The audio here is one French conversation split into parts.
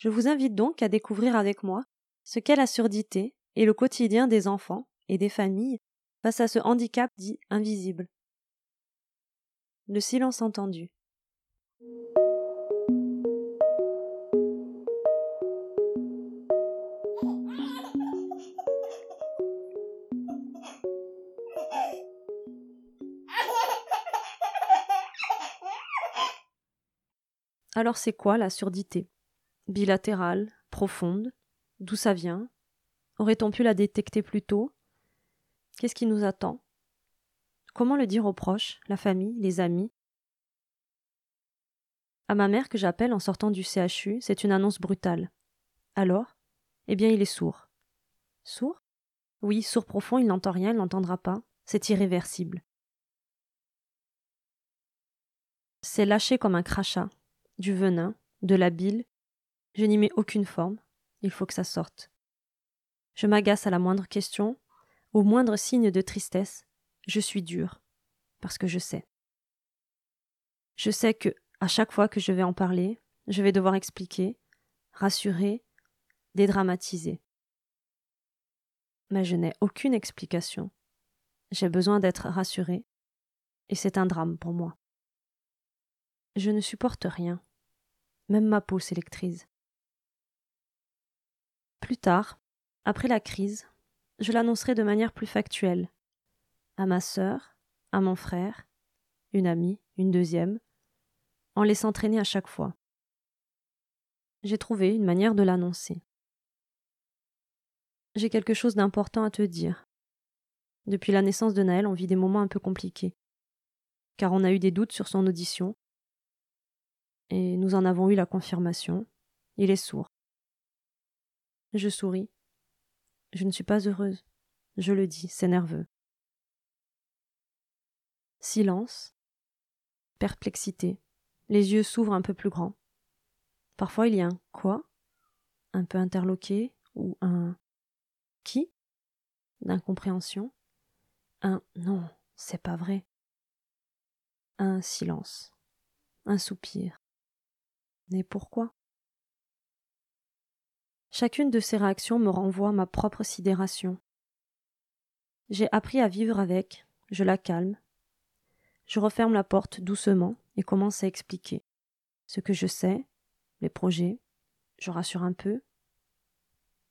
Je vous invite donc à découvrir avec moi ce qu'est la surdité et le quotidien des enfants et des familles face à ce handicap dit invisible. Le silence entendu. Alors c'est quoi la surdité? Bilatérale, profonde D'où ça vient? Aurait-on pu la détecter plus tôt? Qu'est-ce qui nous attend? Comment le dire aux proches, la famille, les amis? À ma mère que j'appelle en sortant du CHU, c'est une annonce brutale. Alors? Eh bien, il est sourd. Sourd? Oui, sourd profond, il n'entend rien, il n'entendra pas. C'est irréversible. C'est lâché comme un crachat, du venin, de la bile. Je n'y mets aucune forme. Il faut que ça sorte. Je m'agace à la moindre question, au moindre signe de tristesse. Je suis dur, parce que je sais. Je sais que, à chaque fois que je vais en parler, je vais devoir expliquer, rassurer, dédramatiser. Mais je n'ai aucune explication. J'ai besoin d'être rassurée, et c'est un drame pour moi. Je ne supporte rien. Même ma peau s'électrise. Plus tard, après la crise, je l'annoncerai de manière plus factuelle. À ma sœur, à mon frère, une amie, une deuxième, en laissant traîner à chaque fois. J'ai trouvé une manière de l'annoncer. J'ai quelque chose d'important à te dire. Depuis la naissance de Naël, on vit des moments un peu compliqués. Car on a eu des doutes sur son audition, et nous en avons eu la confirmation. Il est sourd. Je souris. Je ne suis pas heureuse. Je le dis, c'est nerveux. Silence. Perplexité. Les yeux s'ouvrent un peu plus grands. Parfois il y a un quoi? Un peu interloqué ou un qui? D'incompréhension. Un non, c'est pas vrai. Un silence. Un soupir. Mais pourquoi? Chacune de ces réactions me renvoie ma propre sidération. J'ai appris à vivre avec, je la calme. Je referme la porte doucement et commence à expliquer ce que je sais, mes projets, je rassure un peu,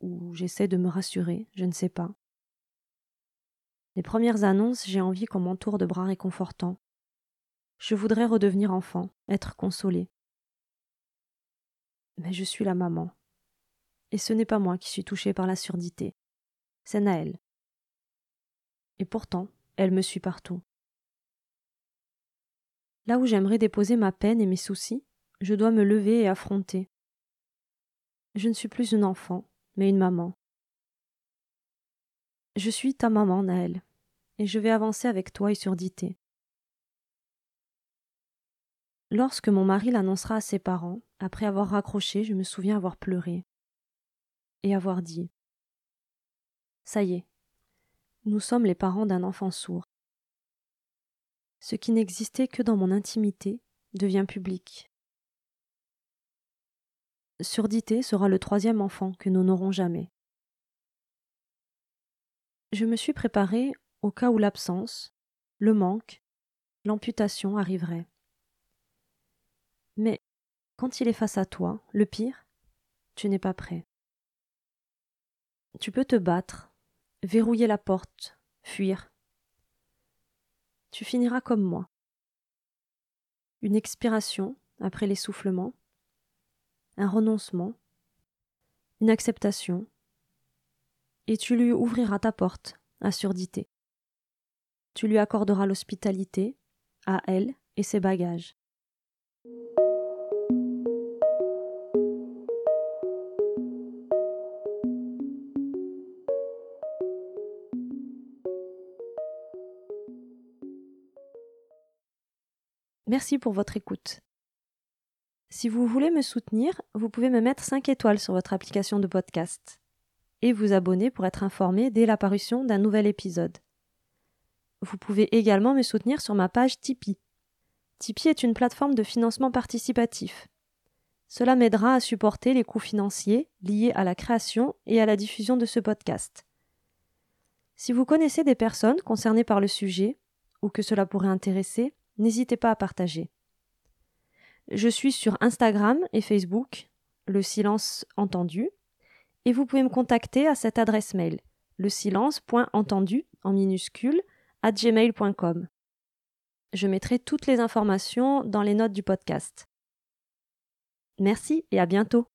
ou j'essaie de me rassurer, je ne sais pas. Les premières annonces, j'ai envie qu'on m'entoure de bras réconfortants. Je voudrais redevenir enfant, être consolée mais je suis la maman. Et ce n'est pas moi qui suis touchée par la surdité, c'est Naël. Et pourtant, elle me suit partout. Là où j'aimerais déposer ma peine et mes soucis, je dois me lever et affronter. Je ne suis plus une enfant, mais une maman. Je suis ta maman, Naël, et je vais avancer avec toi et surdité. Lorsque mon mari l'annoncera à ses parents, après avoir raccroché, je me souviens avoir pleuré et avoir dit Ça y est, nous sommes les parents d'un enfant sourd. Ce qui n'existait que dans mon intimité devient public. Surdité sera le troisième enfant que nous n'aurons jamais. Je me suis préparée au cas où l'absence, le manque, l'amputation arriveraient. Mais quand il est face à toi, le pire, tu n'es pas prêt. Tu peux te battre, verrouiller la porte, fuir. Tu finiras comme moi. Une expiration après l'essoufflement, un renoncement, une acceptation, et tu lui ouvriras ta porte à surdité. Tu lui accorderas l'hospitalité à elle et ses bagages. Merci pour votre écoute. Si vous voulez me soutenir, vous pouvez me mettre 5 étoiles sur votre application de podcast et vous abonner pour être informé dès l'apparition d'un nouvel épisode. Vous pouvez également me soutenir sur ma page Tipeee. Tipeee est une plateforme de financement participatif. Cela m'aidera à supporter les coûts financiers liés à la création et à la diffusion de ce podcast. Si vous connaissez des personnes concernées par le sujet ou que cela pourrait intéresser, n'hésitez pas à partager. Je suis sur Instagram et Facebook, le silence entendu, et vous pouvez me contacter à cette adresse mail, le silence.entendu en minuscule à gmail.com. Je mettrai toutes les informations dans les notes du podcast. Merci et à bientôt.